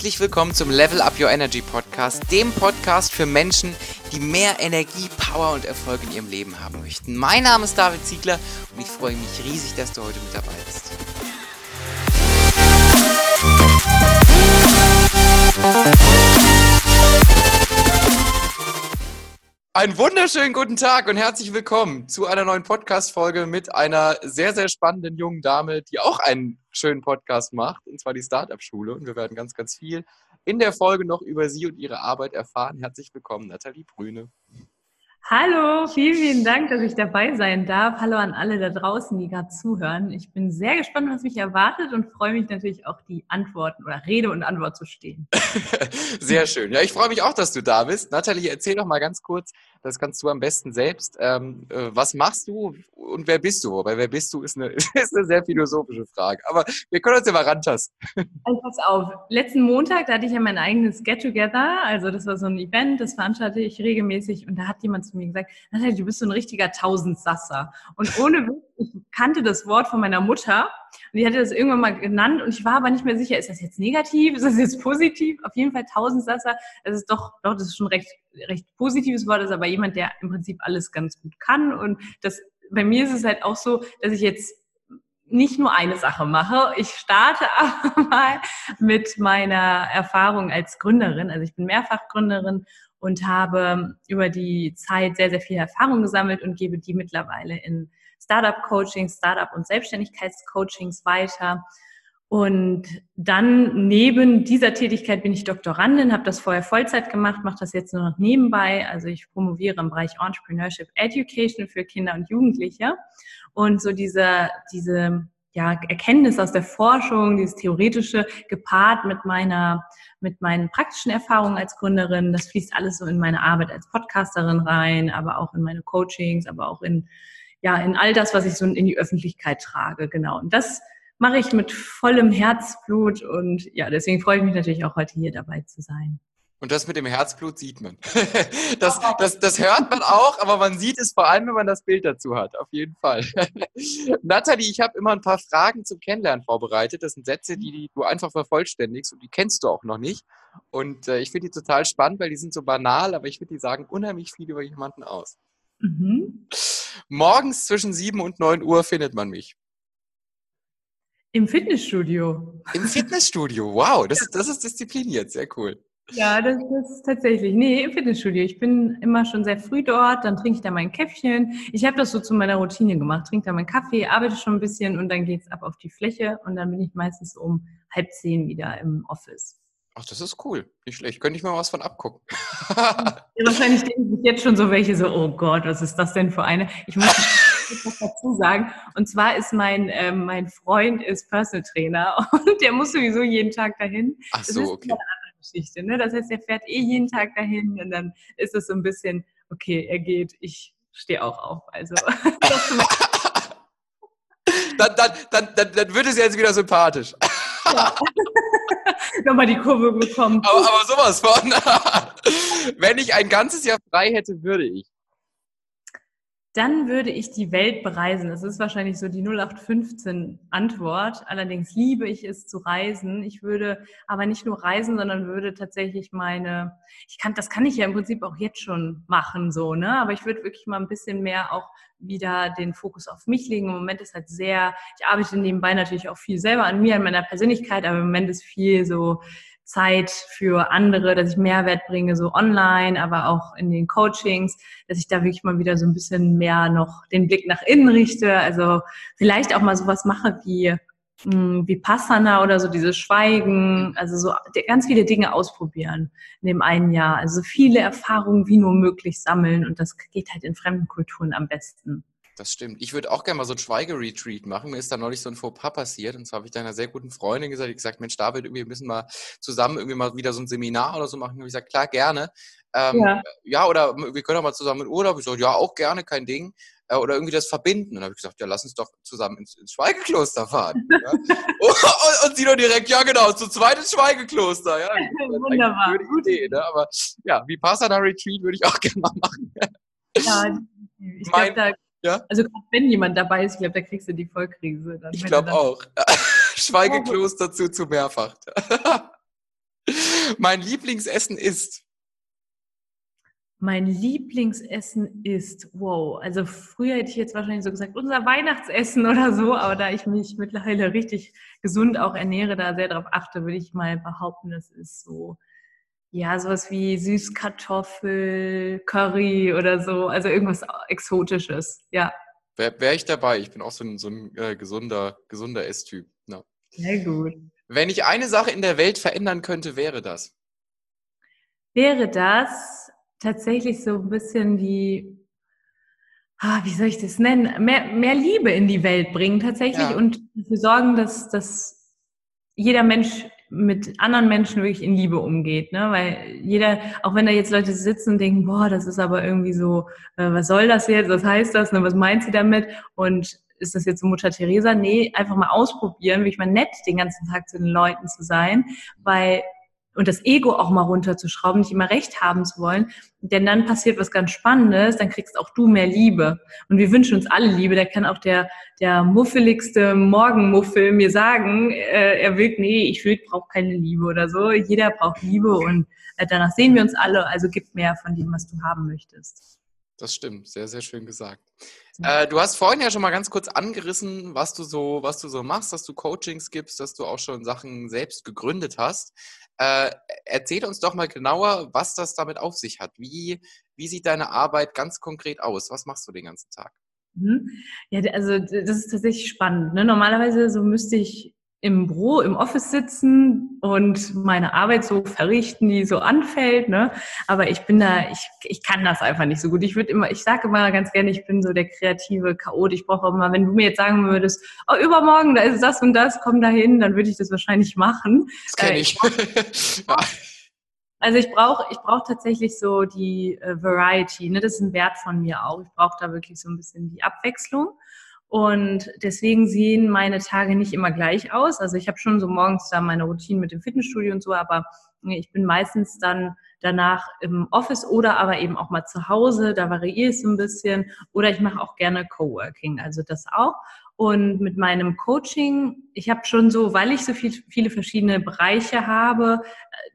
Herzlich willkommen zum Level Up Your Energy Podcast, dem Podcast für Menschen, die mehr Energie, Power und Erfolg in ihrem Leben haben möchten. Mein Name ist David Ziegler und ich freue mich riesig, dass du heute mit dabei bist. Einen wunderschönen guten Tag und herzlich willkommen zu einer neuen Podcast-Folge mit einer sehr, sehr spannenden jungen Dame, die auch einen schönen Podcast macht, und zwar die Startup-Schule. Und wir werden ganz, ganz viel in der Folge noch über sie und ihre Arbeit erfahren. Herzlich willkommen, Nathalie Brüne. Hallo, vielen, vielen Dank, dass ich dabei sein darf. Hallo an alle da draußen, die gerade zuhören. Ich bin sehr gespannt, was mich erwartet und freue mich natürlich auch, die Antworten oder Rede und Antwort zu stehen. sehr schön. Ja, ich freue mich auch, dass du da bist. Nathalie, erzähl doch mal ganz kurz, das kannst du am besten selbst. Ähm, äh, was machst du und wer bist du? Weil wer bist du ist eine, ist eine sehr philosophische Frage. Aber wir können uns ja mal rantasten. Also pass auf, letzten Montag, da hatte ich ja mein eigenes Get-Together. Also das war so ein Event, das veranstalte ich regelmäßig. Und da hat jemand zu mir gesagt, Natalie, du bist so ein richtiger Tausendsasser. Und ohne ich kannte das Wort von meiner Mutter. Und die hatte das irgendwann mal genannt. Und ich war aber nicht mehr sicher, ist das jetzt negativ? Ist das jetzt positiv? Auf jeden Fall Tausendsasser. Das ist doch, doch, das ist schon recht, recht positives Wort. Ist aber jemand, der im Prinzip alles ganz gut kann. Und das, bei mir ist es halt auch so, dass ich jetzt nicht nur eine Sache mache. Ich starte aber mal mit meiner Erfahrung als Gründerin. Also ich bin Mehrfachgründerin und habe über die Zeit sehr, sehr viel Erfahrung gesammelt und gebe die mittlerweile in Startup-Coachings, Startup- und Selbstständigkeitscoachings weiter. Und dann neben dieser Tätigkeit bin ich Doktorandin, habe das vorher Vollzeit gemacht, mache das jetzt nur noch nebenbei. Also ich promoviere im Bereich Entrepreneurship Education für Kinder und Jugendliche. Und so diese, diese ja, Erkenntnis aus der Forschung, dieses theoretische, gepaart mit meiner, mit meinen praktischen Erfahrungen als Gründerin, das fließt alles so in meine Arbeit als Podcasterin rein, aber auch in meine Coachings, aber auch in, ja, in all das, was ich so in die Öffentlichkeit trage, genau. Und das mache ich mit vollem Herzblut und ja, deswegen freue ich mich natürlich auch heute hier dabei zu sein. Und das mit dem Herzblut sieht man. Das, das, das hört man auch, aber man sieht es vor allem, wenn man das Bild dazu hat. Auf jeden Fall. Nathalie, ich habe immer ein paar Fragen zum Kennenlernen vorbereitet. Das sind Sätze, die du einfach vervollständigst und die kennst du auch noch nicht. Und äh, ich finde die total spannend, weil die sind so banal, aber ich finde, die sagen unheimlich viel über jemanden aus. Mhm. Morgens zwischen 7 und 9 Uhr findet man mich. Im Fitnessstudio. Im Fitnessstudio, wow, das, das ist diszipliniert, sehr cool. Ja, das ist tatsächlich. Nee, im Fitnessstudio. Ich bin immer schon sehr früh dort, dann trinke ich da mein Käffchen. Ich habe das so zu meiner Routine gemacht. Trinke da meinen Kaffee, arbeite schon ein bisschen und dann geht's ab auf die Fläche und dann bin ich meistens um halb zehn wieder im Office. Ach, das ist cool. Nicht schlecht. Könnte ich mal was von abgucken. ja, wahrscheinlich denken sich jetzt schon so welche so, oh Gott, was ist das denn für eine? Ich muss was dazu sagen. Und zwar ist mein, äh, mein Freund ist Personal Trainer und der muss sowieso jeden Tag dahin. Ach so, okay. Geschichte. Ne? Das heißt, er fährt eh jeden Tag dahin und dann ist es so ein bisschen, okay, er geht, ich stehe auch auf. Also dann, dann, dann, dann, dann wird es jetzt wieder sympathisch. Ja. Nochmal die Kurve bekommen. Aber, aber sowas von. Wenn ich ein ganzes Jahr frei hätte, würde ich dann würde ich die Welt bereisen. Das ist wahrscheinlich so die 0815 Antwort. Allerdings liebe ich es zu reisen. Ich würde aber nicht nur reisen, sondern würde tatsächlich meine, ich kann, das kann ich ja im Prinzip auch jetzt schon machen, so, ne? Aber ich würde wirklich mal ein bisschen mehr auch wieder den Fokus auf mich legen. Im Moment ist halt sehr, ich arbeite nebenbei natürlich auch viel selber an mir, an meiner Persönlichkeit, aber im Moment ist viel so, Zeit für andere, dass ich Mehrwert bringe, so online, aber auch in den Coachings, dass ich da wirklich mal wieder so ein bisschen mehr noch den Blick nach innen richte. Also vielleicht auch mal sowas mache wie hm, wie Passana oder so dieses Schweigen, also so ganz viele Dinge ausprobieren in dem einen Jahr. Also viele Erfahrungen wie nur möglich sammeln und das geht halt in fremden Kulturen am besten. Das stimmt. Ich würde auch gerne mal so ein Schweigeretreat machen. Mir ist da neulich so ein Fauxpas passiert. Und zwar habe ich da einer sehr guten Freundin gesagt, ich gesagt, Mensch, David, irgendwie müssen wir zusammen irgendwie mal wieder so ein Seminar oder so machen. Und ich gesagt, klar, gerne. Ähm, ja. ja, oder wir können auch mal zusammen in Urlaub. Ich so, ja, auch gerne, kein Ding. Äh, oder irgendwie das verbinden. Und dann habe ich gesagt, ja, lass uns doch zusammen ins, ins Schweigekloster fahren. ja? und, und, sie doch direkt, ja genau, zu zweit ins Schweigekloster. Ja, Wunderbar. Eine gute Idee, ne? Aber ja, wie Passana Retreat würde ich auch gerne mal machen. ja, ich glaube, da ja? Also wenn jemand dabei ist, ich glaube, da kriegst du die Vollkrise. Dann, ich glaube auch. Schweigekloster zu, zu mehrfach. mein Lieblingsessen ist. Mein Lieblingsessen ist, wow, also früher hätte ich jetzt wahrscheinlich so gesagt, unser Weihnachtsessen oder so, aber da ich mich mittlerweile richtig gesund auch ernähre, da sehr darauf achte, würde ich mal behaupten, das ist so, ja, sowas wie Süßkartoffel, Curry oder so, also irgendwas Exotisches, ja. Wäre wär ich dabei, ich bin auch so ein, so ein äh, gesunder, gesunder Esstyp. Ja. Sehr gut. Wenn ich eine Sache in der Welt verändern könnte, wäre das? Wäre das, tatsächlich so ein bisschen die, ah, wie soll ich das nennen, mehr, mehr Liebe in die Welt bringen tatsächlich ja. und dafür sorgen, dass, dass jeder Mensch mit anderen Menschen wirklich in Liebe umgeht, ne? Weil jeder, auch wenn da jetzt Leute sitzen und denken, boah, das ist aber irgendwie so, äh, was soll das jetzt, was heißt das, ne? was meint sie damit? Und ist das jetzt so Mutter Teresa? Nee, einfach mal ausprobieren, wie ich mal nett den ganzen Tag zu den Leuten zu sein, weil und das Ego auch mal runterzuschrauben, nicht immer recht haben zu wollen. Denn dann passiert was ganz Spannendes, dann kriegst auch du mehr Liebe. Und wir wünschen uns alle Liebe. Da kann auch der, der muffeligste Morgenmuffel mir sagen, äh, er will, nee, ich will, brauche keine Liebe oder so. Jeder braucht Liebe und äh, danach sehen wir uns alle. Also gib mehr von dem, was du haben möchtest. Das stimmt, sehr, sehr schön gesagt. Äh, du hast vorhin ja schon mal ganz kurz angerissen, was du so, was du so machst, dass du Coachings gibst, dass du auch schon Sachen selbst gegründet hast. Äh, erzähl uns doch mal genauer, was das damit auf sich hat. Wie, wie sieht deine Arbeit ganz konkret aus? Was machst du den ganzen Tag? Mhm. Ja, also das ist tatsächlich spannend. Ne? Normalerweise so müsste ich im Büro, im Office sitzen und meine Arbeit so verrichten, die so anfällt. Ne? Aber ich bin da, ich, ich kann das einfach nicht so gut. Ich würde immer, ich sage immer ganz gerne, ich bin so der kreative Chaot. Ich brauche immer, wenn du mir jetzt sagen würdest, oh, übermorgen, da ist das und das, komm da hin, dann würde ich das wahrscheinlich machen. Das kenne äh, ich. also ich brauche ich brauch tatsächlich so die äh, Variety. Ne? Das ist ein Wert von mir auch. Ich brauche da wirklich so ein bisschen die Abwechslung. Und deswegen sehen meine Tage nicht immer gleich aus. Also ich habe schon so morgens da meine Routine mit dem Fitnessstudio und so, aber ich bin meistens dann danach im Office oder aber eben auch mal zu Hause. Da variiere ich so ein bisschen. Oder ich mache auch gerne Coworking, also das auch. Und mit meinem Coaching, ich habe schon so, weil ich so viel, viele verschiedene Bereiche habe,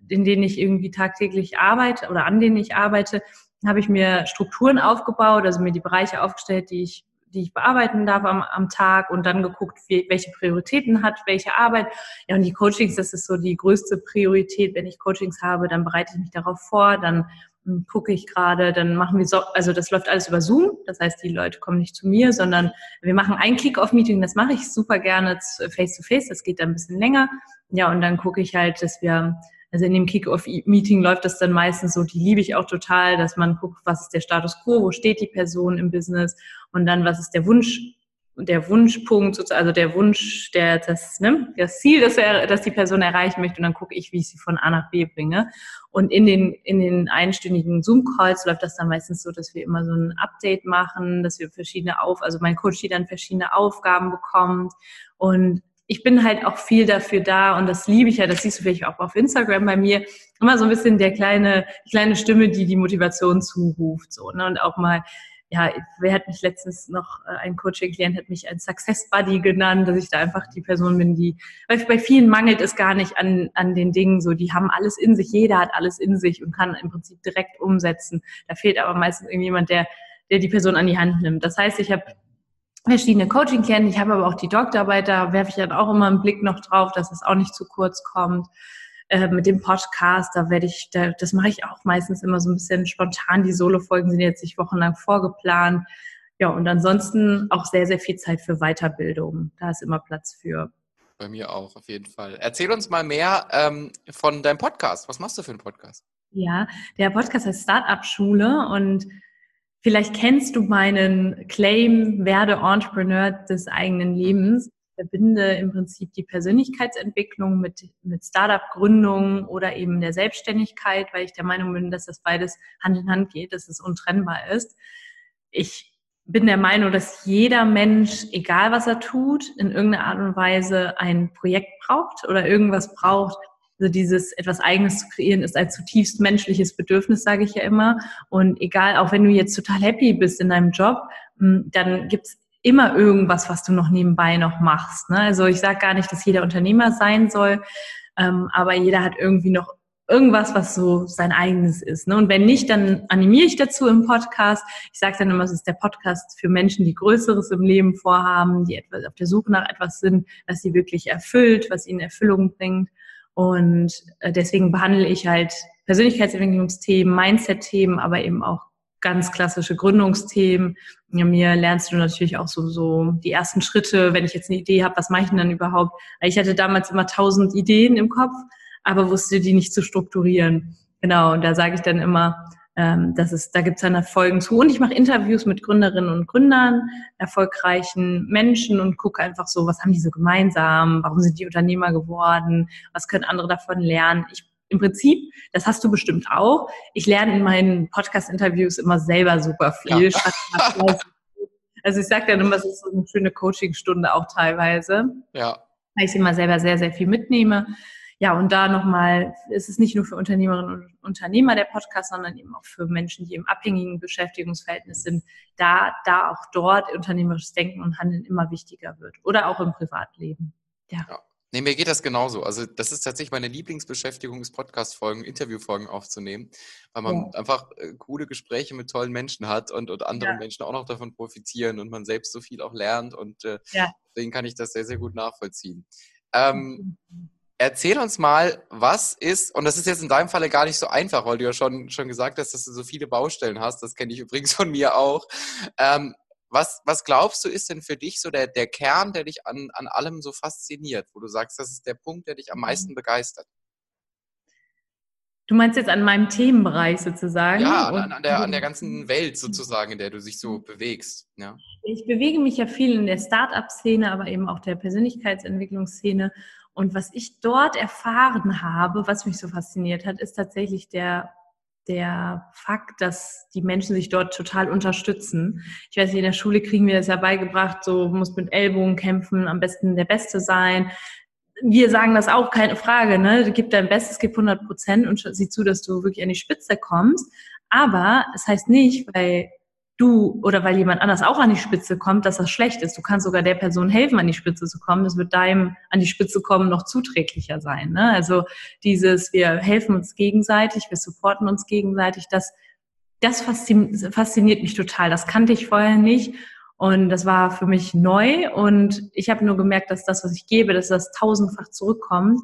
in denen ich irgendwie tagtäglich arbeite oder an denen ich arbeite, habe ich mir Strukturen aufgebaut, also mir die Bereiche aufgestellt, die ich die ich bearbeiten darf am, am Tag und dann geguckt, wie, welche Prioritäten hat welche Arbeit. Ja, und die Coachings, das ist so die größte Priorität. Wenn ich Coachings habe, dann bereite ich mich darauf vor, dann hm, gucke ich gerade, dann machen wir so, also das läuft alles über Zoom. Das heißt, die Leute kommen nicht zu mir, sondern wir machen ein Kick-Off-Meeting. Das mache ich super gerne face-to-face. -face. Das geht dann ein bisschen länger. Ja, und dann gucke ich halt, dass wir also in dem Kick-Off-Meeting läuft das dann meistens so, die liebe ich auch total, dass man guckt, was ist der Status quo, wo steht die Person im Business und dann, was ist der Wunsch, der Wunschpunkt, also der Wunsch, der, das, ne, das Ziel, das, er, das die Person erreichen möchte und dann gucke ich, wie ich sie von A nach B bringe. Und in den, in den einstündigen Zoom-Calls läuft das dann meistens so, dass wir immer so ein Update machen, dass wir verschiedene auf, also mein Coach, die dann verschiedene Aufgaben bekommt und ich bin halt auch viel dafür da und das liebe ich ja, das siehst du vielleicht auch auf Instagram bei mir, immer so ein bisschen der kleine, die kleine Stimme, die die Motivation zuruft, so, ne, und auch mal, ja, wer hat mich letztens noch, äh, ein Coaching-Klient hat mich ein Success Buddy genannt, dass ich da einfach die Person bin, die, weil bei vielen mangelt es gar nicht an, an den Dingen, so, die haben alles in sich, jeder hat alles in sich und kann im Prinzip direkt umsetzen. Da fehlt aber meistens irgendjemand, der, der die Person an die Hand nimmt. Das heißt, ich habe verschiedene Coaching-Klienten. Ich habe aber auch die Doktorarbeit, da werfe ich dann auch immer einen Blick noch drauf, dass es auch nicht zu kurz kommt. Äh, mit dem Podcast, da werde ich, da, das mache ich auch meistens immer so ein bisschen spontan. Die Solo-Folgen sind jetzt nicht wochenlang vorgeplant. Ja, und ansonsten auch sehr, sehr viel Zeit für Weiterbildung. Da ist immer Platz für. Bei mir auch, auf jeden Fall. Erzähl uns mal mehr ähm, von deinem Podcast. Was machst du für einen Podcast? Ja, der Podcast heißt Startup Schule und Vielleicht kennst du meinen Claim, werde Entrepreneur des eigenen Lebens. Ich verbinde im Prinzip die Persönlichkeitsentwicklung mit, mit Startup-Gründung oder eben der Selbstständigkeit, weil ich der Meinung bin, dass das beides Hand in Hand geht, dass es untrennbar ist. Ich bin der Meinung, dass jeder Mensch, egal was er tut, in irgendeiner Art und Weise ein Projekt braucht oder irgendwas braucht, also dieses etwas Eigenes zu kreieren ist ein zutiefst menschliches Bedürfnis, sage ich ja immer. Und egal, auch wenn du jetzt total happy bist in deinem Job, hm, dann gibt's immer irgendwas, was du noch nebenbei noch machst. Ne? Also ich sage gar nicht, dass jeder Unternehmer sein soll, ähm, aber jeder hat irgendwie noch irgendwas, was so sein eigenes ist. Ne? Und wenn nicht, dann animiere ich dazu im Podcast. Ich sage dann immer, es ist der Podcast für Menschen, die Größeres im Leben vorhaben, die etwas auf der Suche nach etwas sind, was sie wirklich erfüllt, was ihnen Erfüllung bringt. Und äh, deswegen behandle ich halt Persönlichkeitsentwicklungsthemen, Mindset-Themen, aber eben auch ganz klassische Gründungsthemen. Mir lernst du natürlich auch so, so die ersten Schritte, wenn ich jetzt eine Idee habe, was mache ich denn dann überhaupt? Ich hatte damals immer tausend Ideen im Kopf, aber wusste die nicht zu strukturieren. Genau, und da sage ich dann immer, ähm, das ist, da gibt es dann Folgen zu. Und ich mache Interviews mit Gründerinnen und Gründern, erfolgreichen Menschen und gucke einfach so, was haben die so gemeinsam, warum sind die Unternehmer geworden, was können andere davon lernen. Ich im Prinzip, das hast du bestimmt auch. Ich lerne in meinen Podcast-Interviews immer selber super viel. Ja. Also ich sage dann immer, es ist so eine schöne Coaching-Stunde auch teilweise. Ja. Weil ich immer selber sehr, sehr viel mitnehme. Ja, und da nochmal, ist es nicht nur für Unternehmerinnen und Unternehmer der Podcast, sondern eben auch für Menschen, die im abhängigen Beschäftigungsverhältnis sind, da, da auch dort unternehmerisches Denken und Handeln immer wichtiger wird. Oder auch im Privatleben. Ja. ja. Nee, mir geht das genauso. Also das ist tatsächlich meine Lieblingsbeschäftigung, ist Podcast-Folgen, Interviewfolgen aufzunehmen, weil man ja. einfach äh, coole Gespräche mit tollen Menschen hat und, und andere ja. Menschen auch noch davon profitieren und man selbst so viel auch lernt und äh, ja. deswegen kann ich das sehr, sehr gut nachvollziehen. Ähm, erzähl uns mal, was ist, und das ist jetzt in deinem Falle gar nicht so einfach, weil du ja schon, schon gesagt hast, dass du so viele Baustellen hast, das kenne ich übrigens von mir auch. Ähm, was, was glaubst du, ist denn für dich so der, der Kern, der dich an, an allem so fasziniert, wo du sagst, das ist der Punkt, der dich am mhm. meisten begeistert? Du meinst jetzt an meinem Themenbereich sozusagen? Ja, an, an, der, an der ganzen Welt sozusagen, in der du dich so bewegst. Ja. Ich bewege mich ja viel in der Start-up-Szene, aber eben auch der Persönlichkeitsentwicklungsszene. Und was ich dort erfahren habe, was mich so fasziniert hat, ist tatsächlich der der Fakt, dass die Menschen sich dort total unterstützen. Ich weiß nicht, in der Schule kriegen wir das ja beigebracht, so muss mit Ellbogen kämpfen, am besten der Beste sein. Wir sagen das auch, keine Frage, ne? Gib dein Bestes, gib 100 Prozent und sieh zu, dass du wirklich an die Spitze kommst. Aber es heißt nicht, weil du oder weil jemand anders auch an die Spitze kommt, dass das schlecht ist. Du kannst sogar der Person helfen, an die Spitze zu kommen. Das wird deinem an die Spitze kommen noch zuträglicher sein. Ne? Also dieses, wir helfen uns gegenseitig, wir supporten uns gegenseitig, das, das fasziniert mich total. Das kannte ich vorher nicht. Und das war für mich neu. Und ich habe nur gemerkt, dass das, was ich gebe, dass das tausendfach zurückkommt.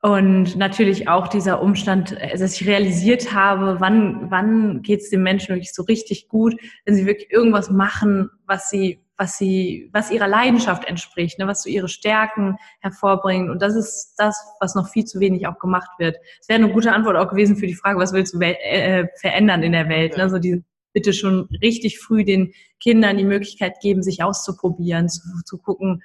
Und natürlich auch dieser Umstand, äh, dass ich realisiert habe, wann, wann geht es den Menschen wirklich so richtig gut, wenn sie wirklich irgendwas machen, was sie, was sie, was ihrer Leidenschaft entspricht, ne, was so ihre Stärken hervorbringt. Und das ist das, was noch viel zu wenig auch gemacht wird. Es wäre eine gute Antwort auch gewesen für die Frage, was willst du äh, verändern in der Welt? Ne? So die, bitte schon richtig früh den Kindern die Möglichkeit geben, sich auszuprobieren, zu, zu gucken,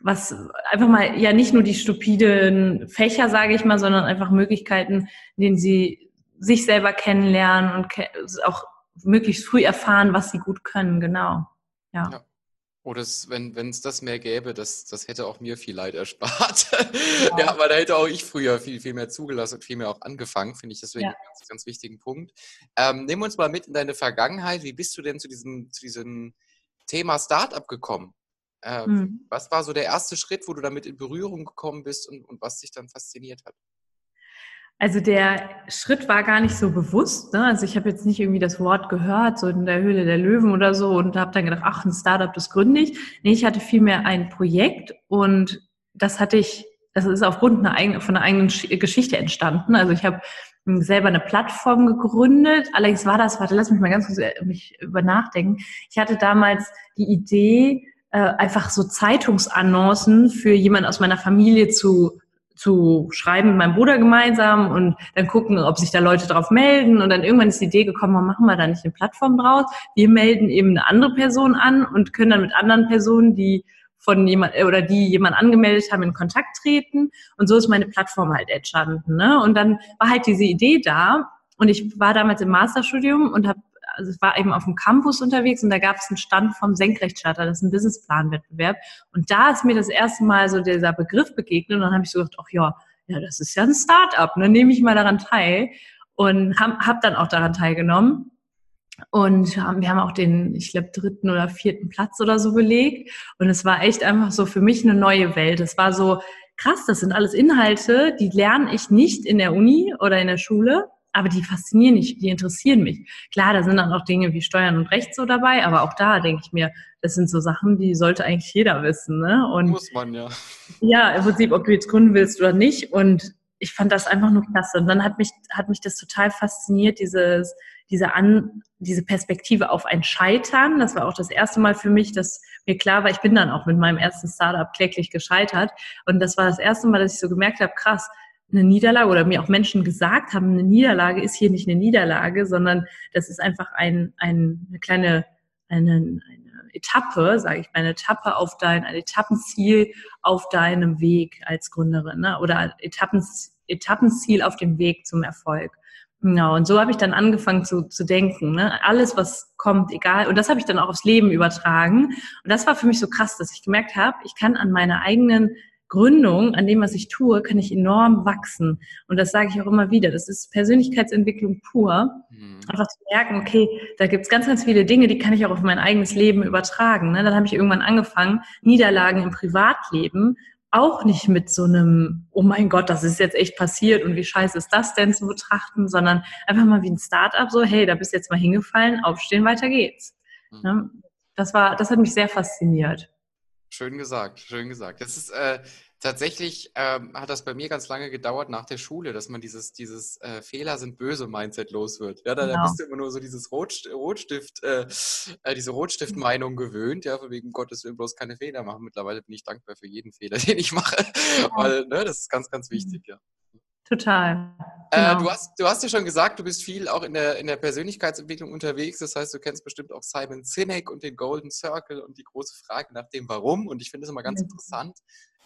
was einfach mal ja nicht nur die stupiden Fächer, sage ich mal, sondern einfach Möglichkeiten, in denen sie sich selber kennenlernen und auch möglichst früh erfahren, was sie gut können, genau. Ja. ja. Oder es, wenn es das mehr gäbe, das, das hätte auch mir viel Leid erspart. Ja. ja, aber da hätte auch ich früher viel, viel mehr zugelassen und viel mehr auch angefangen, finde ich deswegen ja. einen ganz, ganz wichtigen Punkt. Ähm, nimm uns mal mit in deine Vergangenheit. Wie bist du denn zu diesem, zu diesem Thema Startup gekommen? Äh, mhm. Was war so der erste Schritt, wo du damit in Berührung gekommen bist und, und was dich dann fasziniert hat? Also der Schritt war gar nicht so bewusst. Ne? Also ich habe jetzt nicht irgendwie das Wort gehört, so in der Höhle der Löwen oder so, und habe dann gedacht, ach, ein Startup, das gründe ich. Nee, ich hatte vielmehr ein Projekt und das hatte ich, das ist aufgrund einer eigenen, von einer eigenen Geschichte entstanden. Also ich habe selber eine Plattform gegründet. Allerdings war das, warte, lass mich mal ganz kurz äh, mich über nachdenken. Ich hatte damals die Idee, äh, einfach so Zeitungsannoncen für jemanden aus meiner Familie zu zu schreiben mit meinem Bruder gemeinsam und dann gucken, ob sich da Leute drauf melden. Und dann irgendwann ist die Idee gekommen, warum machen wir da nicht eine Plattform draus? Wir melden eben eine andere Person an und können dann mit anderen Personen, die von jemand äh, oder die jemand angemeldet haben, in Kontakt treten. Und so ist meine Plattform halt entstanden. Ne? Und dann war halt diese Idee da. Und ich war damals im Masterstudium und habe also ich war eben auf dem Campus unterwegs und da gab es einen Stand vom Senkrechtstarter, das ist ein Businessplanwettbewerb. Und da ist mir das erste Mal so dieser Begriff begegnet und dann habe ich so gedacht, ach ja, ja, das ist ja ein Start-up, ne? nehme ich mal daran teil und habe hab dann auch daran teilgenommen. Und wir haben auch den, ich glaube, dritten oder vierten Platz oder so belegt. Und es war echt einfach so für mich eine neue Welt. Es war so krass, das sind alles Inhalte, die lerne ich nicht in der Uni oder in der Schule, aber die faszinieren mich, die interessieren mich. Klar, da sind dann auch Dinge wie Steuern und Recht so dabei, aber auch da denke ich mir, das sind so Sachen, die sollte eigentlich jeder wissen. Ne? Und Muss man, ja. Ja, im Prinzip, ob du jetzt gründen willst oder nicht. Und ich fand das einfach nur klasse. Und dann hat mich, hat mich das total fasziniert, dieses, diese, An, diese Perspektive auf ein Scheitern. Das war auch das erste Mal für mich, dass mir klar war, ich bin dann auch mit meinem ersten Startup kläglich gescheitert. Und das war das erste Mal, dass ich so gemerkt habe, krass, eine Niederlage oder mir auch Menschen gesagt haben, eine Niederlage ist hier nicht eine Niederlage, sondern das ist einfach ein, ein, eine kleine eine, eine Etappe, sage ich mal, eine Etappe auf dein, ein Etappenziel auf deinem Weg als Gründerin ne? oder Etappen, Etappenziel auf dem Weg zum Erfolg. Genau, und so habe ich dann angefangen zu, zu denken. Ne? Alles, was kommt, egal. Und das habe ich dann auch aufs Leben übertragen. Und das war für mich so krass, dass ich gemerkt habe, ich kann an meiner eigenen Gründung, an dem, was ich tue, kann ich enorm wachsen. Und das sage ich auch immer wieder. Das ist Persönlichkeitsentwicklung pur. Mhm. Einfach zu merken, okay, da gibt's ganz, ganz viele Dinge, die kann ich auch auf mein eigenes Leben übertragen. Ne? Dann habe ich irgendwann angefangen, Niederlagen im Privatleben auch nicht mit so einem, oh mein Gott, das ist jetzt echt passiert und wie scheiße ist das denn zu betrachten, sondern einfach mal wie ein Startup so, hey, da bist du jetzt mal hingefallen, aufstehen, weiter geht's. Mhm. Ne? Das war, das hat mich sehr fasziniert. Schön gesagt, schön gesagt. Das ist äh, tatsächlich ähm, hat das bei mir ganz lange gedauert nach der Schule, dass man dieses, dieses äh, Fehler sind böse Mindset los wird. Ja, da, genau. da bist du immer nur so dieses Rot, Rotstift, äh, äh, diese Rotstift-Meinung gewöhnt, ja, von wegen Gottes Willen bloß keine Fehler machen. Mittlerweile bin ich dankbar für jeden Fehler, den ich mache, ja. weil ne, das ist ganz, ganz wichtig, ja. Total. Äh, genau. Äh, du, hast, du hast ja schon gesagt, du bist viel auch in der, in der Persönlichkeitsentwicklung unterwegs. Das heißt, du kennst bestimmt auch Simon Sinek und den Golden Circle und die große Frage nach dem Warum. Und ich finde es immer ganz mhm. interessant,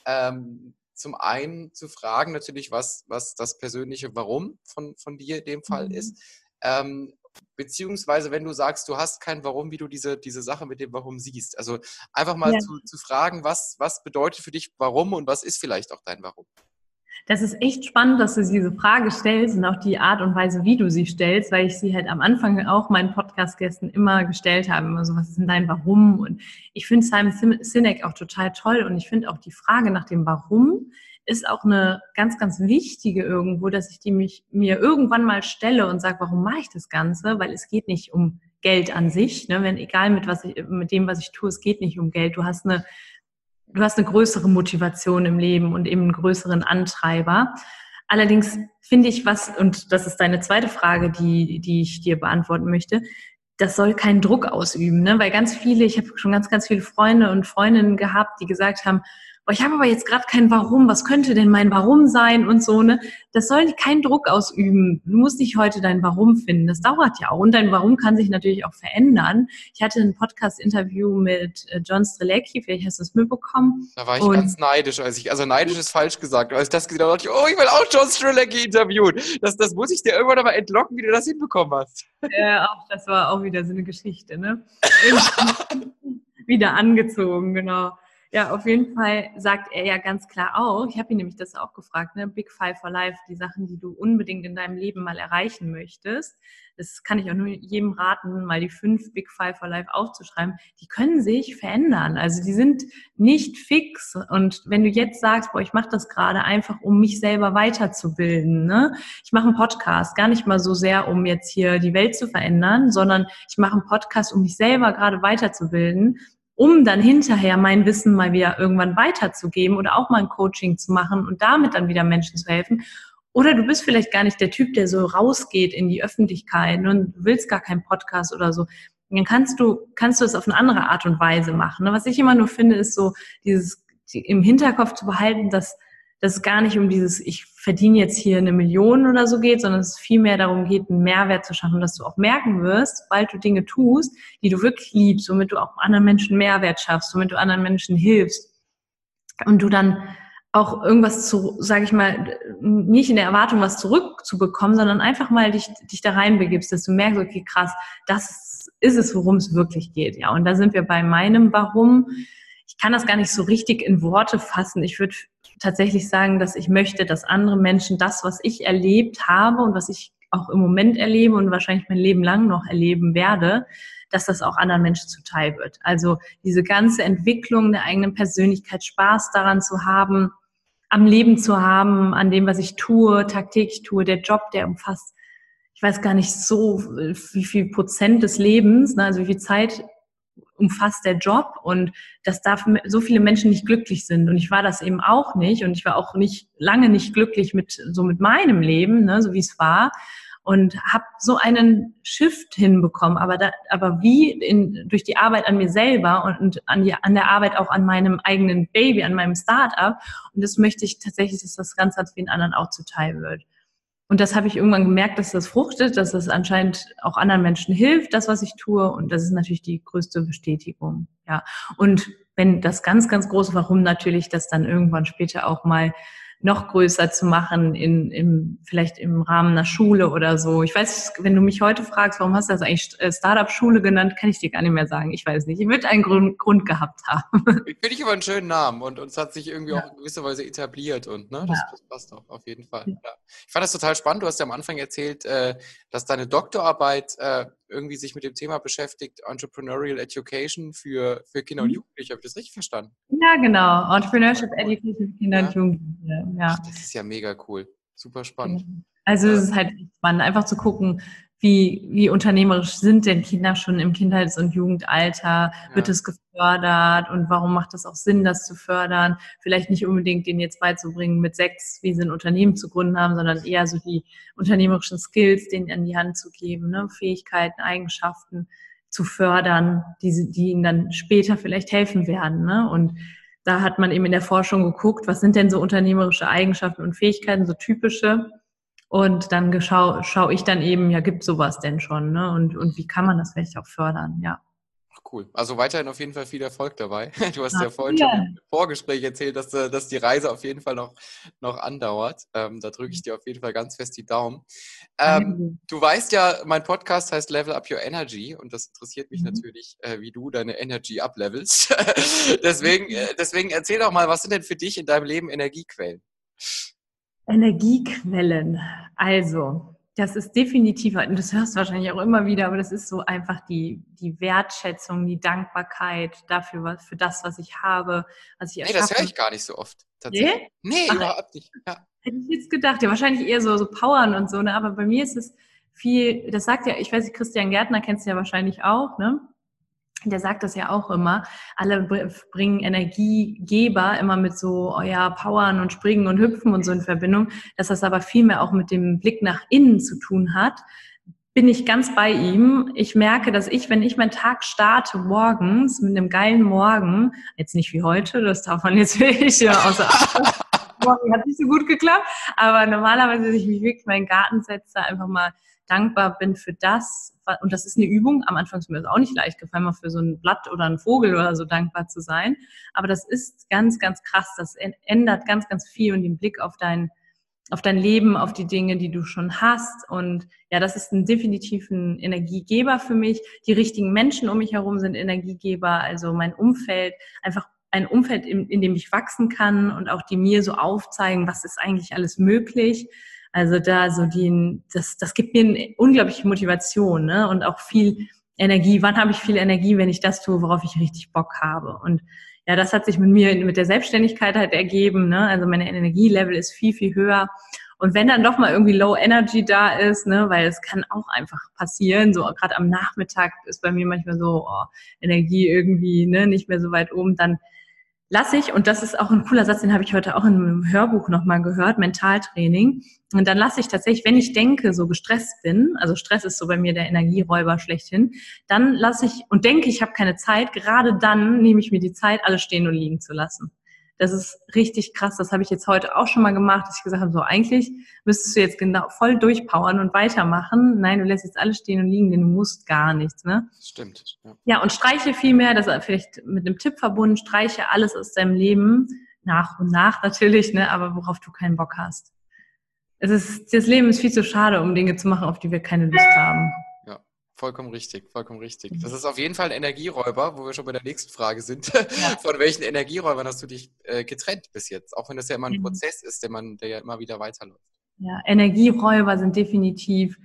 ähm, zum einen zu fragen natürlich, was, was das persönliche Warum von, von dir in dem Fall mhm. ist. Ähm, beziehungsweise wenn du sagst, du hast kein Warum, wie du diese, diese Sache mit dem Warum siehst. Also einfach mal ja. zu, zu fragen, was, was bedeutet für dich Warum und was ist vielleicht auch dein Warum? Das ist echt spannend, dass du diese Frage stellst und auch die Art und Weise, wie du sie stellst, weil ich sie halt am Anfang auch meinen Podcast-Gästen immer gestellt habe. Immer so, was ist denn dein Warum? Und ich finde Simon Sinek auch total toll und ich finde auch die Frage nach dem Warum ist auch eine ganz, ganz wichtige irgendwo, dass ich die mich, mir irgendwann mal stelle und sage, warum mache ich das Ganze? Weil es geht nicht um Geld an sich, ne? wenn egal mit was ich, mit dem, was ich tue, es geht nicht um Geld. Du hast eine du hast eine größere Motivation im Leben und eben einen größeren Antreiber. Allerdings finde ich was, und das ist deine zweite Frage, die, die ich dir beantworten möchte, das soll keinen Druck ausüben, ne? weil ganz viele, ich habe schon ganz, ganz viele Freunde und Freundinnen gehabt, die gesagt haben, ich habe aber jetzt gerade kein Warum, was könnte denn mein Warum sein und so, ne? Das soll keinen Druck ausüben. Du musst nicht heute dein Warum finden. Das dauert ja auch. Und dein Warum kann sich natürlich auch verändern. Ich hatte ein Podcast-Interview mit äh, John Strelecki, vielleicht hast du es mitbekommen. Da war ich und ganz neidisch, als ich, also neidisch ist falsch gesagt, als ich das gesehen habe, dachte ich, oh, ich will auch John Strelecki interviewen. Das, das muss ich dir irgendwann aber entlocken, wie du das hinbekommen hast. Ja, auch, das war auch wieder so eine Geschichte, ne? wieder angezogen, genau. Ja, auf jeden Fall sagt er ja ganz klar auch, ich habe ihn nämlich das auch gefragt, ne, Big Five for Life, die Sachen, die du unbedingt in deinem Leben mal erreichen möchtest. Das kann ich auch nur jedem raten, mal die fünf Big Five for Life aufzuschreiben. Die können sich verändern. Also die sind nicht fix. Und wenn du jetzt sagst, boah, ich mache das gerade einfach, um mich selber weiterzubilden. Ne? Ich mache einen Podcast, gar nicht mal so sehr, um jetzt hier die Welt zu verändern, sondern ich mache einen Podcast, um mich selber gerade weiterzubilden um dann hinterher mein Wissen mal wieder irgendwann weiterzugeben oder auch mal ein Coaching zu machen und damit dann wieder Menschen zu helfen. Oder du bist vielleicht gar nicht der Typ, der so rausgeht in die Öffentlichkeit und willst gar keinen Podcast oder so. Dann kannst du, kannst du es auf eine andere Art und Weise machen. Was ich immer nur finde, ist so dieses im Hinterkopf zu behalten, dass dass es gar nicht um dieses, ich verdiene jetzt hier eine Million oder so geht, sondern es vielmehr darum geht, einen Mehrwert zu schaffen, dass du auch merken wirst, sobald du Dinge tust, die du wirklich liebst, womit du auch anderen Menschen Mehrwert schaffst, womit du anderen Menschen hilfst und du dann auch irgendwas zu, sage ich mal, nicht in der Erwartung, was zurückzubekommen, sondern einfach mal dich, dich da reinbegibst, dass du merkst, okay, krass, das ist es, worum es wirklich geht. Ja, und da sind wir bei meinem Warum. Ich kann das gar nicht so richtig in Worte fassen. Ich würde tatsächlich sagen, dass ich möchte, dass andere Menschen das, was ich erlebt habe und was ich auch im Moment erlebe und wahrscheinlich mein Leben lang noch erleben werde, dass das auch anderen Menschen zuteil wird. Also diese ganze Entwicklung der eigenen Persönlichkeit, Spaß daran zu haben, am Leben zu haben, an dem, was ich tue, tagtäglich tue. Der Job, der umfasst, ich weiß gar nicht so, wie viel Prozent des Lebens, ne, also wie viel Zeit umfasst der Job und dass da so viele Menschen nicht glücklich sind. Und ich war das eben auch nicht und ich war auch nicht lange nicht glücklich mit so mit meinem Leben, ne, so wie es war und habe so einen Shift hinbekommen. Aber da, aber wie in, durch die Arbeit an mir selber und, und an, die, an der Arbeit auch an meinem eigenen Baby, an meinem Start-up. Und das möchte ich tatsächlich, dass das ganz, ganz vielen anderen auch zuteil wird. Und das habe ich irgendwann gemerkt, dass das fruchtet, dass das anscheinend auch anderen Menschen hilft, das, was ich tue. Und das ist natürlich die größte Bestätigung. Ja. Und wenn das ganz, ganz große Warum natürlich, das dann irgendwann später auch mal noch größer zu machen, in, im, vielleicht im Rahmen einer Schule oder so. Ich weiß, wenn du mich heute fragst, warum hast du das eigentlich äh, Startup-Schule genannt, kann ich dir gar nicht mehr sagen. Ich weiß nicht. Ich würde einen Grund, Grund gehabt haben. Ich finde ich aber einen schönen Namen und, es hat sich irgendwie ja. auch in gewisser Weise etabliert und ne, das, ja. das passt auch auf jeden Fall. Ja. Ich fand das total spannend. Du hast ja am Anfang erzählt, äh, dass deine Doktorarbeit äh, irgendwie sich mit dem Thema beschäftigt, Entrepreneurial Education für, für Kinder und mhm. Jugendliche. Habe ich das richtig verstanden? Ja, genau. Entrepreneurship Education für Kinder ja. und Jugendliche. Ja. Ach, das ist ja mega cool. Super spannend. Also es ist halt spannend, einfach zu gucken, wie, wie unternehmerisch sind denn Kinder schon im Kindheits- und Jugendalter? Ja. Wird es gefördert und warum macht es auch Sinn, das zu fördern? Vielleicht nicht unbedingt denen jetzt beizubringen mit sechs, wie sie ein Unternehmen zu gründen haben, sondern eher so die unternehmerischen Skills denen an die Hand zu geben, ne? Fähigkeiten, Eigenschaften zu fördern, die, die ihnen dann später vielleicht helfen werden. Ne? Und da hat man eben in der Forschung geguckt, was sind denn so unternehmerische Eigenschaften und Fähigkeiten, so typische und dann schaue schau ich dann eben, ja, gibt sowas denn schon, ne? Und, und wie kann man das vielleicht auch fördern, ja. Cool. Also weiterhin auf jeden Fall viel Erfolg dabei. Du hast ja, ja vorhin schon im Vorgespräch erzählt, dass, äh, dass die Reise auf jeden Fall noch, noch andauert. Ähm, da drücke ich dir auf jeden Fall ganz fest die Daumen. Ähm, du weißt ja, mein Podcast heißt Level Up Your Energy und das interessiert mich mhm. natürlich, äh, wie du deine Energy uplevelst. deswegen, äh, deswegen erzähl doch mal, was sind denn für dich in deinem Leben Energiequellen? Energiequellen. Also, das ist definitiv, und das hörst du wahrscheinlich auch immer wieder, aber das ist so einfach die, die Wertschätzung, die Dankbarkeit dafür, was, für das, was ich habe, was ich Nee, das höre ich gar nicht so oft. Tatsächlich. Nee, nee überhaupt nicht. Ja. Hätte ich jetzt gedacht, ja, wahrscheinlich eher so, so Powern und so, ne? aber bei mir ist es viel, das sagt ja, ich weiß nicht, Christian Gärtner kennst du ja wahrscheinlich auch, ne? Der sagt das ja auch immer, alle bringen Energiegeber immer mit so, oh ja, Powern und Springen und Hüpfen und so in Verbindung, dass das aber viel mehr auch mit dem Blick nach innen zu tun hat, bin ich ganz bei ihm. Ich merke, dass ich, wenn ich meinen Tag starte morgens mit einem geilen Morgen, jetzt nicht wie heute, das darf man jetzt wirklich ja, außer Morgen hat nicht so gut geklappt, aber normalerweise, dass ich mich wirklich in meinen Garten setze, einfach mal dankbar bin für das. Und das ist eine Übung. Am Anfang ist mir das auch nicht leicht gefallen, mal für so ein Blatt oder einen Vogel oder so dankbar zu sein. Aber das ist ganz, ganz krass. Das ändert ganz, ganz viel und den Blick auf dein, auf dein Leben, auf die Dinge, die du schon hast. Und ja, das ist ein definitiv ein Energiegeber für mich. Die richtigen Menschen um mich herum sind Energiegeber. Also mein Umfeld, einfach ein Umfeld, in, in dem ich wachsen kann und auch die mir so aufzeigen, was ist eigentlich alles möglich. Also da so die, das, das gibt mir eine unglaubliche Motivation ne? und auch viel Energie. Wann habe ich viel Energie, wenn ich das tue, worauf ich richtig Bock habe? Und ja, das hat sich mit mir mit der Selbstständigkeit halt ergeben. Ne? Also meine Energielevel ist viel, viel höher. Und wenn dann doch mal irgendwie Low Energy da ist, ne, weil es kann auch einfach passieren, so gerade am Nachmittag ist bei mir manchmal so oh, Energie irgendwie ne, nicht mehr so weit oben, dann lasse ich, und das ist auch ein cooler Satz, den habe ich heute auch in einem Hörbuch nochmal gehört, Mentaltraining. Und dann lasse ich tatsächlich, wenn ich denke, so gestresst bin, also Stress ist so bei mir der Energieräuber schlechthin, dann lasse ich und denke, ich habe keine Zeit, gerade dann nehme ich mir die Zeit, alles stehen und liegen zu lassen. Das ist richtig krass. Das habe ich jetzt heute auch schon mal gemacht, dass ich gesagt habe, so eigentlich müsstest du jetzt genau voll durchpowern und weitermachen. Nein, du lässt jetzt alles stehen und liegen, denn du musst gar nichts. Ne? Stimmt. Ja. ja, und streiche viel mehr, das ist vielleicht mit einem Tipp verbunden, streiche alles aus deinem Leben, nach und nach natürlich, ne, aber worauf du keinen Bock hast. Es ist, das Leben ist viel zu schade, um Dinge zu machen, auf die wir keine Lust haben. Vollkommen richtig, vollkommen richtig. Das mhm. ist auf jeden Fall ein Energieräuber, wo wir schon bei der nächsten Frage sind. Von welchen Energieräubern hast du dich äh, getrennt bis jetzt? Auch wenn das ja immer ein mhm. Prozess ist, der man, der ja immer wieder weiterläuft. Ja, Energieräuber sind definitiv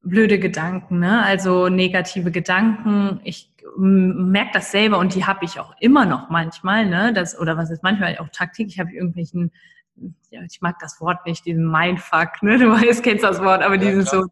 blöde Gedanken, ne? also negative Gedanken. Ich merke das selber und die habe ich auch immer noch manchmal, ne? Das, oder was ist manchmal auch habe ich irgendwelchen ja, ich mag das Wort nicht, diesen Mindfuck, ne? Du weißt, kennst das Wort, aber ja, dieses klar. so,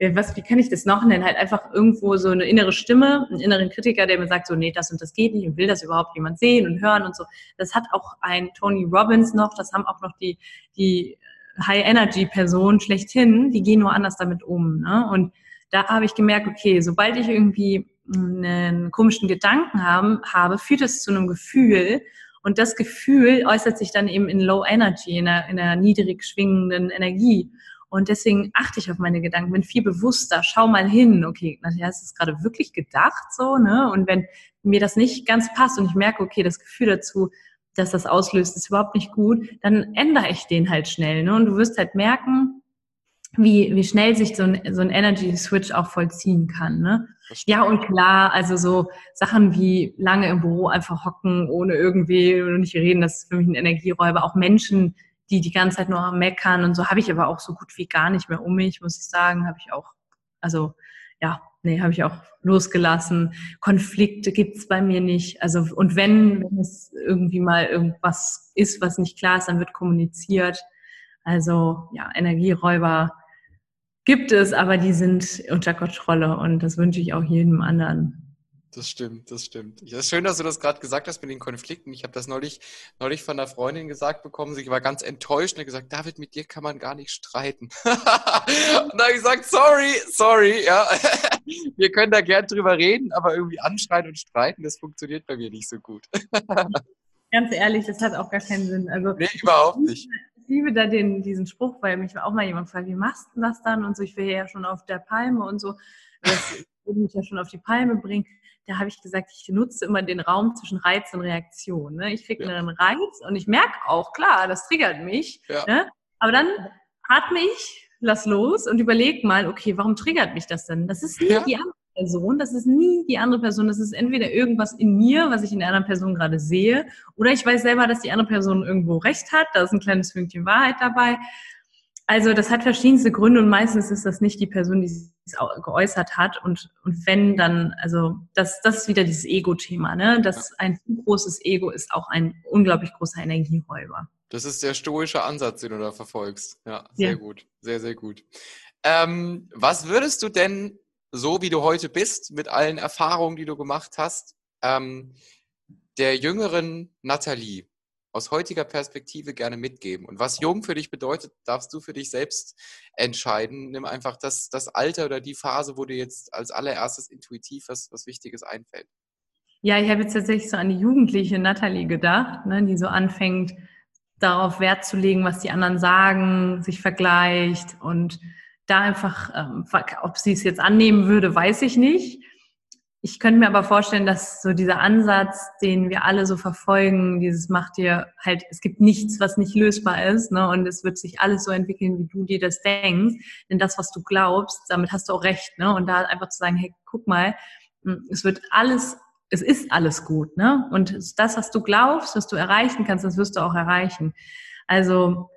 was, wie kann ich das noch nennen? Halt einfach irgendwo so eine innere Stimme, einen inneren Kritiker, der mir sagt, so, nee, das und das geht nicht und will das überhaupt jemand sehen und hören und so. Das hat auch ein Tony Robbins noch, das haben auch noch die, die High-Energy-Personen schlechthin, die gehen nur anders damit um. Ne? Und da habe ich gemerkt, okay, sobald ich irgendwie einen komischen Gedanken haben, habe, führt es zu einem Gefühl und das Gefühl äußert sich dann eben in Low Energy, in einer, in einer niedrig schwingenden Energie. Und deswegen achte ich auf meine Gedanken, bin viel bewusster, schau mal hin, okay, na, hast du es gerade wirklich gedacht so, ne? Und wenn mir das nicht ganz passt und ich merke, okay, das Gefühl dazu, dass das auslöst, ist überhaupt nicht gut, dann ändere ich den halt schnell, ne? Und du wirst halt merken, wie, wie schnell sich so ein, so ein Energy Switch auch vollziehen kann, ne? Ja, und klar, also so Sachen wie lange im Büro einfach hocken, ohne irgendwie und nicht reden, das ist für mich ein Energieräuber. Auch Menschen, die die ganze Zeit nur meckern und so habe ich aber auch so gut wie gar nicht mehr um mich, muss ich sagen, habe ich auch, also ja, nee, habe ich auch losgelassen. Konflikte gibt's bei mir nicht. Also und wenn, wenn es irgendwie mal irgendwas ist, was nicht klar ist, dann wird kommuniziert. Also ja, Energieräuber gibt es, aber die sind unter Kontrolle und das wünsche ich auch jedem anderen. Das stimmt, das stimmt. Es ist schön, dass du das gerade gesagt hast mit den Konflikten. Ich habe das neulich, neulich von einer Freundin gesagt bekommen. Sie war ganz enttäuscht und hat gesagt, David, mit dir kann man gar nicht streiten. und da habe ich gesagt, sorry, sorry, ja. Wir können da gern drüber reden, aber irgendwie anschreien und streiten, das funktioniert bei mir nicht so gut. ganz ehrlich, das hat auch gar keinen Sinn. Also, nee, überhaupt nicht. Ich liebe da den, diesen Spruch, weil mich auch mal jemand gefragt, wie machst du das dann? Und so, ich will ja schon auf der Palme und so. Das würde mich ja schon auf die Palme bringen da habe ich gesagt, ich nutze immer den Raum zwischen Reiz und Reaktion. Ne? Ich kriege ja. einen Reiz und ich merke auch, klar, das triggert mich. Ja. Ne? Aber dann atme ich, lass los und überleg mal, okay, warum triggert mich das denn? Das ist nie ja. die andere Person, das ist nie die andere Person, das ist entweder irgendwas in mir, was ich in der anderen Person gerade sehe, oder ich weiß selber, dass die andere Person irgendwo recht hat, da ist ein kleines Fünkchen Wahrheit dabei. Also das hat verschiedenste Gründe und meistens ist das nicht die Person, die es geäußert hat. Und, und wenn dann, also das, das ist wieder dieses Ego-Thema, ne? Das ein zu großes Ego ist auch ein unglaublich großer Energieräuber. Das ist der stoische Ansatz, den du da verfolgst. Ja, sehr ja. gut. Sehr, sehr gut. Ähm, was würdest du denn, so wie du heute bist, mit allen Erfahrungen, die du gemacht hast, ähm, der jüngeren Nathalie aus heutiger Perspektive gerne mitgeben. Und was jung für dich bedeutet, darfst du für dich selbst entscheiden. Nimm einfach das, das Alter oder die Phase, wo dir jetzt als allererstes intuitiv was, was Wichtiges einfällt. Ja, ich habe jetzt tatsächlich so an die jugendliche Nathalie gedacht, ne, die so anfängt, darauf Wert zu legen, was die anderen sagen, sich vergleicht und da einfach, ähm, ob sie es jetzt annehmen würde, weiß ich nicht. Ich könnte mir aber vorstellen, dass so dieser Ansatz, den wir alle so verfolgen, dieses macht dir halt, es gibt nichts, was nicht lösbar ist, ne? Und es wird sich alles so entwickeln, wie du dir das denkst. Denn das, was du glaubst, damit hast du auch recht, ne? Und da einfach zu sagen, hey, guck mal, hm, es wird alles, es ist alles gut, ne? Und das, was du glaubst, was du erreichen kannst, das wirst du auch erreichen. Also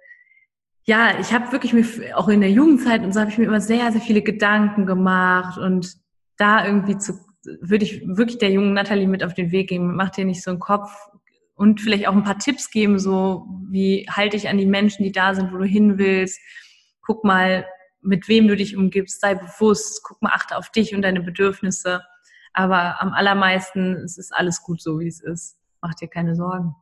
ja, ich habe wirklich mir auch in der Jugendzeit und so habe ich mir immer sehr, sehr viele Gedanken gemacht und da irgendwie zu würde ich wirklich der jungen Natalie mit auf den Weg geben. Mach dir nicht so einen Kopf und vielleicht auch ein paar Tipps geben, so wie halte ich an die Menschen, die da sind, wo du hin willst. Guck mal, mit wem du dich umgibst, sei bewusst, guck mal, achte auf dich und deine Bedürfnisse. Aber am allermeisten es ist alles gut so, wie es ist. Mach dir keine Sorgen.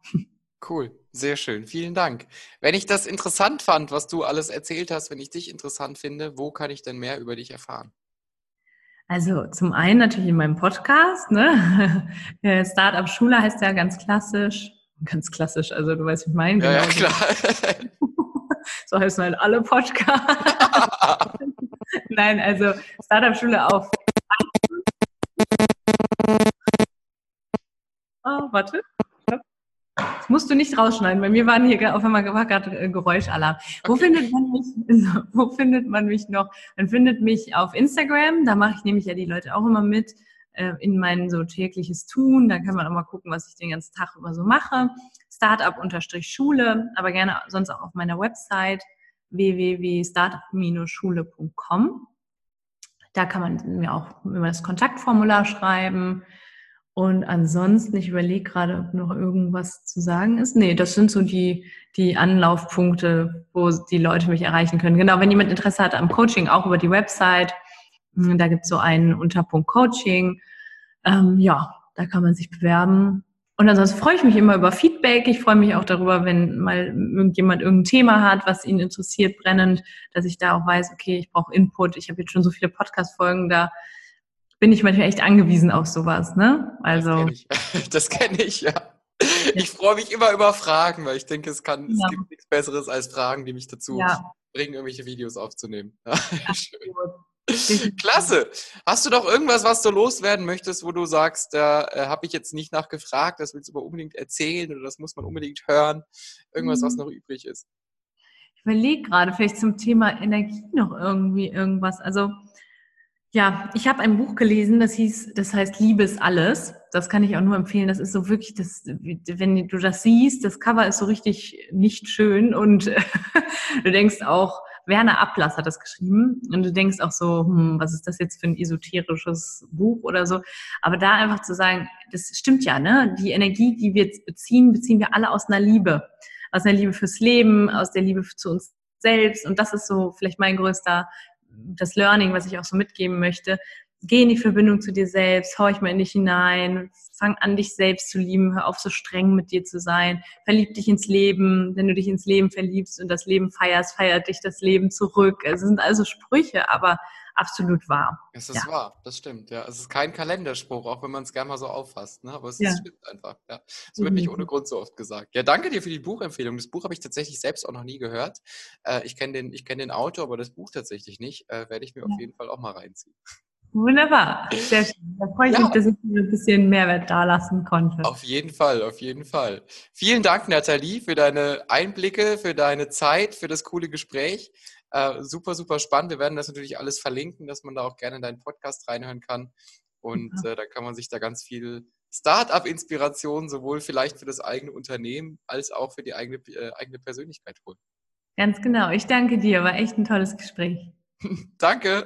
Cool, sehr schön. Vielen Dank. Wenn ich das interessant fand, was du alles erzählt hast, wenn ich dich interessant finde, wo kann ich denn mehr über dich erfahren? Also zum einen natürlich in meinem Podcast, ne? Startup Schule heißt ja ganz klassisch. Ganz klassisch, also du weißt, wie ich meine. Ja, ja, klar. so heißen halt alle Podcasts. Nein, also Startup Schule auf. Oh, warte. Musst du nicht rausschneiden. Bei mir waren hier auf einmal gerade äh, Geräuschalarm. Wo okay. findet man mich? Wo findet man mich noch? Man findet mich auf Instagram. Da mache ich nämlich ja die Leute auch immer mit äh, in mein so tägliches Tun. Da kann man auch mal gucken, was ich den ganzen Tag über so mache. Startup-Schule, aber gerne sonst auch auf meiner Website www.startup-schule.com. Da kann man mir auch über das Kontaktformular schreiben. Und ansonsten, ich überlege gerade, ob noch irgendwas zu sagen ist. Nee, das sind so die, die Anlaufpunkte, wo die Leute mich erreichen können. Genau, wenn jemand Interesse hat am Coaching, auch über die Website, hm, da gibt es so einen Unterpunkt Coaching. Ähm, ja, da kann man sich bewerben. Und ansonsten freue ich mich immer über Feedback. Ich freue mich auch darüber, wenn mal irgendjemand irgendein Thema hat, was ihn interessiert, brennend, dass ich da auch weiß, okay, ich brauche Input. Ich habe jetzt schon so viele Podcast-Folgen da bin ich manchmal echt angewiesen auf sowas, ne? Also. Das kenne ich, ich, ja. Ich freue mich immer über Fragen, weil ich denke, es kann, ja. es gibt nichts Besseres als Fragen, die mich dazu ja. bringen, irgendwelche Videos aufzunehmen. Klasse. Hast du doch irgendwas, was du loswerden möchtest, wo du sagst, da äh, habe ich jetzt nicht nachgefragt, das willst du aber unbedingt erzählen oder das muss man unbedingt hören? Irgendwas, was mhm. noch übrig ist? Ich überlege gerade vielleicht zum Thema Energie noch irgendwie irgendwas. Also ja, ich habe ein Buch gelesen, das hieß, das heißt Liebe ist alles. Das kann ich auch nur empfehlen. Das ist so wirklich, das, wenn du das siehst, das Cover ist so richtig nicht schön und du denkst auch, Werner Ablass hat das geschrieben und du denkst auch so, hm, was ist das jetzt für ein esoterisches Buch oder so. Aber da einfach zu sagen, das stimmt ja, ne? Die Energie, die wir jetzt beziehen, beziehen wir alle aus einer Liebe. Aus einer Liebe fürs Leben, aus der Liebe zu uns selbst. Und das ist so vielleicht mein größter das Learning, was ich auch so mitgeben möchte. Geh in die Verbindung zu dir selbst, horch mal in dich hinein, fang an, dich selbst zu lieben, hör auf, so streng mit dir zu sein, verlieb dich ins Leben, wenn du dich ins Leben verliebst und das Leben feierst, feiert dich das Leben zurück. Es sind also Sprüche, aber absolut wahr. Es ist ja. wahr, das stimmt, ja. Es ist kein Kalenderspruch, auch wenn man es gerne mal so auffasst, ne? aber es ja. stimmt einfach. Ja. Es wird mhm. nicht ohne Grund so oft gesagt. Ja, danke dir für die Buchempfehlung. Das Buch habe ich tatsächlich selbst auch noch nie gehört. Äh, ich kenne den, kenn den Autor, aber das Buch tatsächlich nicht. Äh, werde ich mir ja. auf jeden Fall auch mal reinziehen. Wunderbar, sehr schön. Da freue ich ja. mich, dass ich mir ein bisschen Mehrwert dalassen konnte. Auf jeden Fall, auf jeden Fall. Vielen Dank, Nathalie, für deine Einblicke, für deine Zeit, für das coole Gespräch. Äh, super, super spannend. Wir werden das natürlich alles verlinken, dass man da auch gerne in deinen Podcast reinhören kann. Und äh, da kann man sich da ganz viel Start-up-Inspiration sowohl vielleicht für das eigene Unternehmen als auch für die eigene, äh, eigene Persönlichkeit holen. Ganz genau. Ich danke dir. War echt ein tolles Gespräch. danke.